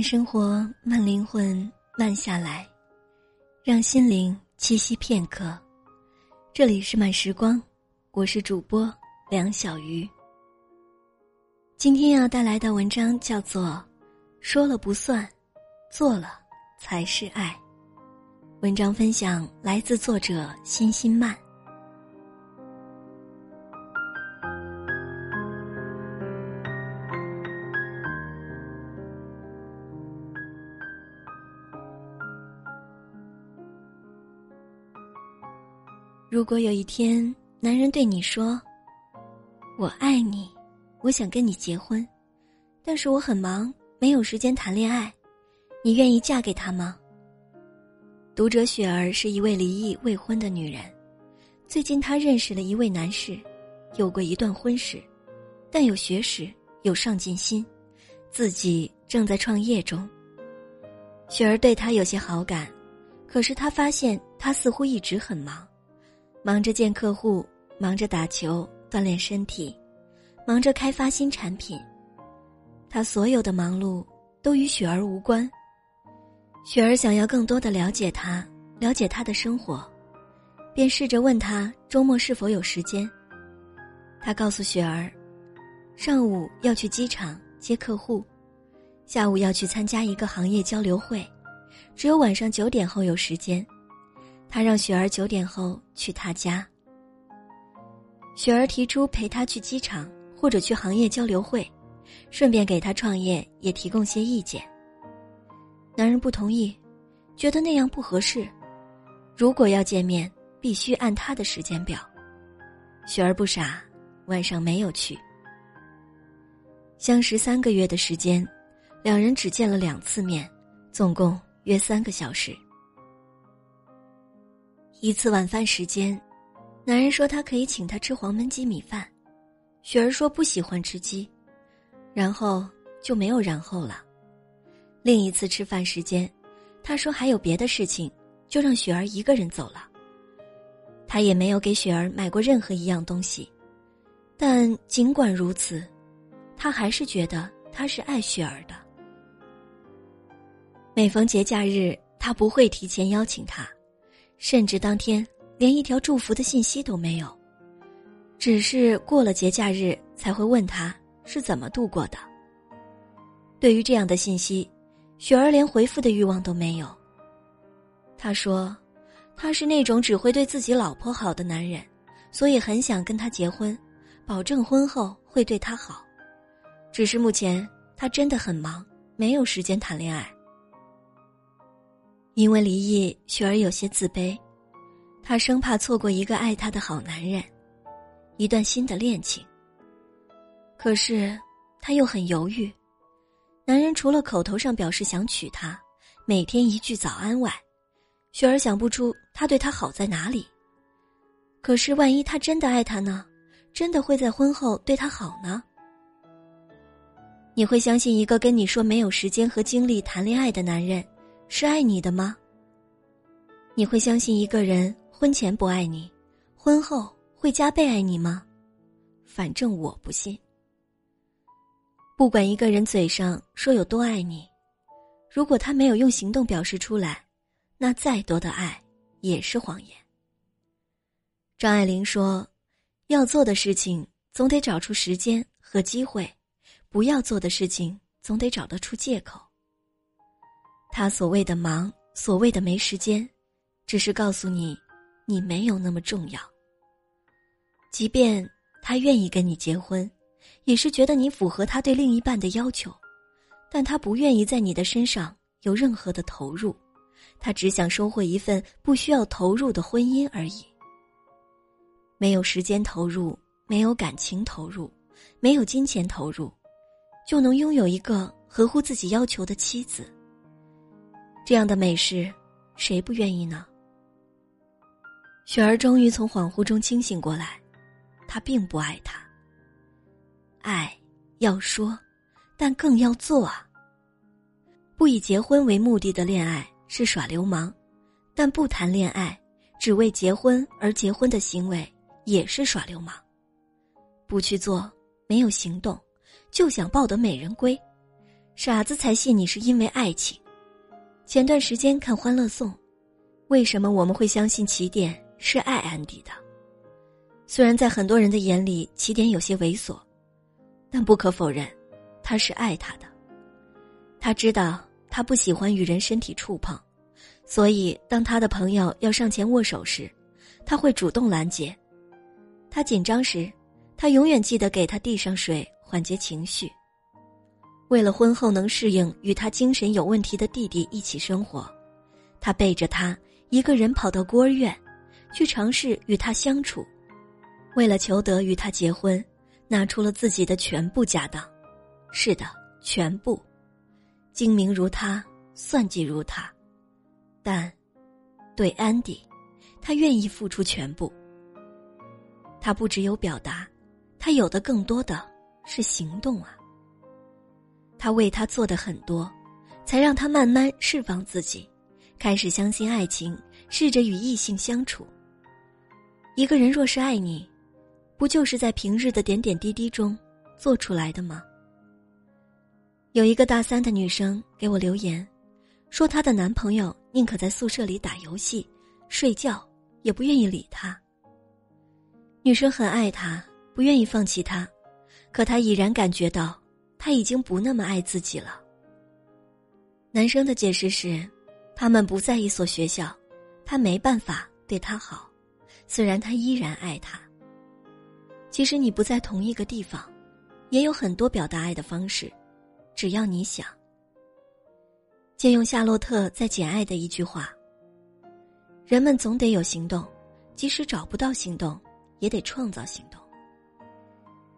慢生活，慢灵魂，慢下来，让心灵栖息片刻。这里是慢时光，我是主播梁小鱼。今天要带来的文章叫做《说了不算，做了才是爱》。文章分享来自作者心心慢。如果有一天，男人对你说：“我爱你，我想跟你结婚，但是我很忙，没有时间谈恋爱，你愿意嫁给他吗？”读者雪儿是一位离异未婚的女人，最近她认识了一位男士，有过一段婚史，但有学识，有上进心，自己正在创业中。雪儿对他有些好感，可是她发现他似乎一直很忙。忙着见客户，忙着打球锻炼身体，忙着开发新产品。他所有的忙碌都与雪儿无关。雪儿想要更多的了解他，了解他的生活，便试着问他周末是否有时间。他告诉雪儿，上午要去机场接客户，下午要去参加一个行业交流会，只有晚上九点后有时间。他让雪儿九点后去他家。雪儿提出陪他去机场或者去行业交流会，顺便给他创业也提供些意见。男人不同意，觉得那样不合适。如果要见面，必须按他的时间表。雪儿不傻，晚上没有去。相识三个月的时间，两人只见了两次面，总共约三个小时。一次晚饭时间，男人说他可以请他吃黄焖鸡米饭，雪儿说不喜欢吃鸡，然后就没有然后了。另一次吃饭时间，他说还有别的事情，就让雪儿一个人走了。他也没有给雪儿买过任何一样东西，但尽管如此，他还是觉得他是爱雪儿的。每逢节假日，他不会提前邀请他。甚至当天连一条祝福的信息都没有，只是过了节假日才会问他是怎么度过的。对于这样的信息，雪儿连回复的欲望都没有。他说，他是那种只会对自己老婆好的男人，所以很想跟他结婚，保证婚后会对他好。只是目前他真的很忙，没有时间谈恋爱。因为离异，雪儿有些自卑，她生怕错过一个爱她的好男人，一段新的恋情。可是，她又很犹豫，男人除了口头上表示想娶她，每天一句早安外，雪儿想不出他对她好在哪里。可是，万一他真的爱她呢？真的会在婚后对她好呢？你会相信一个跟你说没有时间和精力谈恋爱的男人？是爱你的吗？你会相信一个人婚前不爱你，婚后会加倍爱你吗？反正我不信。不管一个人嘴上说有多爱你，如果他没有用行动表示出来，那再多的爱也是谎言。张爱玲说：“要做的事情总得找出时间和机会，不要做的事情总得找得出借口。”他所谓的忙，所谓的没时间，只是告诉你，你没有那么重要。即便他愿意跟你结婚，也是觉得你符合他对另一半的要求，但他不愿意在你的身上有任何的投入，他只想收获一份不需要投入的婚姻而已。没有时间投入，没有感情投入，没有金钱投入，就能拥有一个合乎自己要求的妻子。这样的美事，谁不愿意呢？雪儿终于从恍惚中清醒过来，她并不爱他。爱要说，但更要做啊。不以结婚为目的的恋爱是耍流氓，但不谈恋爱，只为结婚而结婚的行为也是耍流氓。不去做，没有行动，就想抱得美人归，傻子才信你是因为爱情。前段时间看《欢乐颂》，为什么我们会相信起点是爱安迪的？虽然在很多人的眼里，起点有些猥琐，但不可否认，他是爱他的。他知道他不喜欢与人身体触碰，所以当他的朋友要上前握手时，他会主动拦截。他紧张时，他永远记得给他递上水，缓解情绪。为了婚后能适应与他精神有问题的弟弟一起生活，他背着他一个人跑到孤儿院，去尝试与他相处。为了求得与他结婚，拿出了自己的全部家当。是的，全部。精明如他，算计如他，但对安迪，他愿意付出全部。他不只有表达，他有的更多的是行动啊。他为他做的很多，才让他慢慢释放自己，开始相信爱情，试着与异性相处。一个人若是爱你，不就是在平日的点点滴滴中做出来的吗？有一个大三的女生给我留言，说她的男朋友宁可在宿舍里打游戏、睡觉，也不愿意理她。女生很爱他，不愿意放弃他，可她已然感觉到。他已经不那么爱自己了。男生的解释是，他们不在一所学校，他没办法对他好，虽然他依然爱他。其实你不在同一个地方，也有很多表达爱的方式，只要你想。借用夏洛特在《简爱》的一句话：“人们总得有行动，即使找不到行动，也得创造行动。”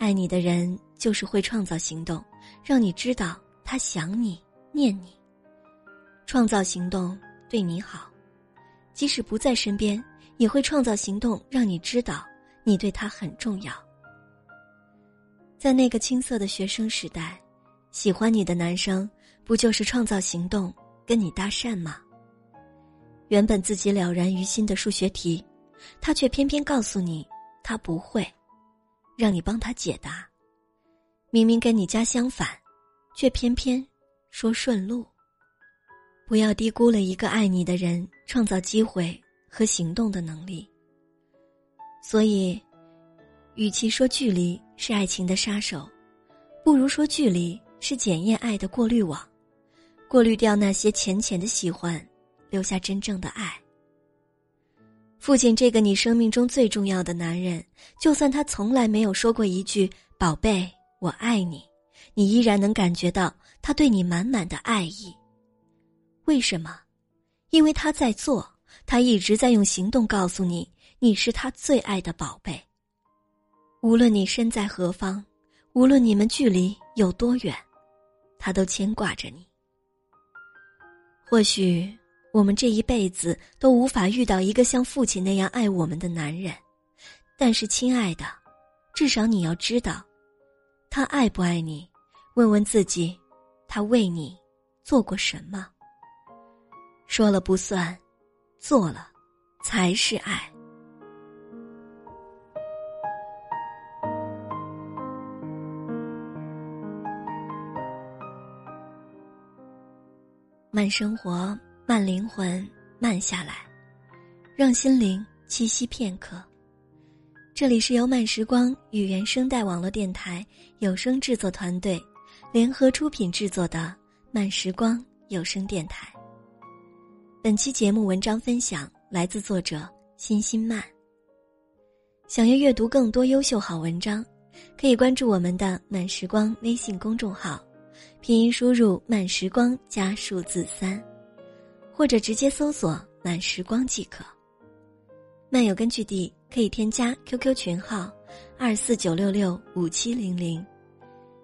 爱你的人就是会创造行动，让你知道他想你、念你。创造行动对你好，即使不在身边，也会创造行动让你知道你对他很重要。在那个青涩的学生时代，喜欢你的男生不就是创造行动跟你搭讪吗？原本自己了然于心的数学题，他却偏偏告诉你他不会。让你帮他解答，明明跟你家相反，却偏偏说顺路。不要低估了一个爱你的人创造机会和行动的能力。所以，与其说距离是爱情的杀手，不如说距离是检验爱的过滤网，过滤掉那些浅浅的喜欢，留下真正的爱。父亲，这个你生命中最重要的男人，就算他从来没有说过一句“宝贝，我爱你”，你依然能感觉到他对你满满的爱意。为什么？因为他在做，他一直在用行动告诉你，你是他最爱的宝贝。无论你身在何方，无论你们距离有多远，他都牵挂着你。或许。我们这一辈子都无法遇到一个像父亲那样爱我们的男人，但是，亲爱的，至少你要知道，他爱不爱你？问问自己，他为你做过什么？说了不算，做了才是爱。慢生活。慢灵魂，慢下来，让心灵栖息片刻。这里是由慢时光与原声带网络电台有声制作团队联合出品制作的慢时光有声电台。本期节目文章分享来自作者欣欣慢。想要阅读更多优秀好文章，可以关注我们的慢时光微信公众号，拼音输入慢时光加数字三。或者直接搜索“慢时光”即可。漫游根据地可以添加 QQ 群号：二四九六六五七零零。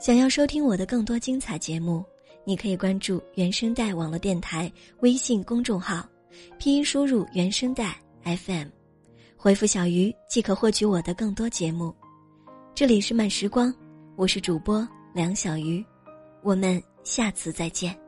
想要收听我的更多精彩节目，你可以关注原声带网络电台微信公众号，拼音输入“原声带 FM”，回复“小鱼”即可获取我的更多节目。这里是慢时光，我是主播梁小鱼，我们下次再见。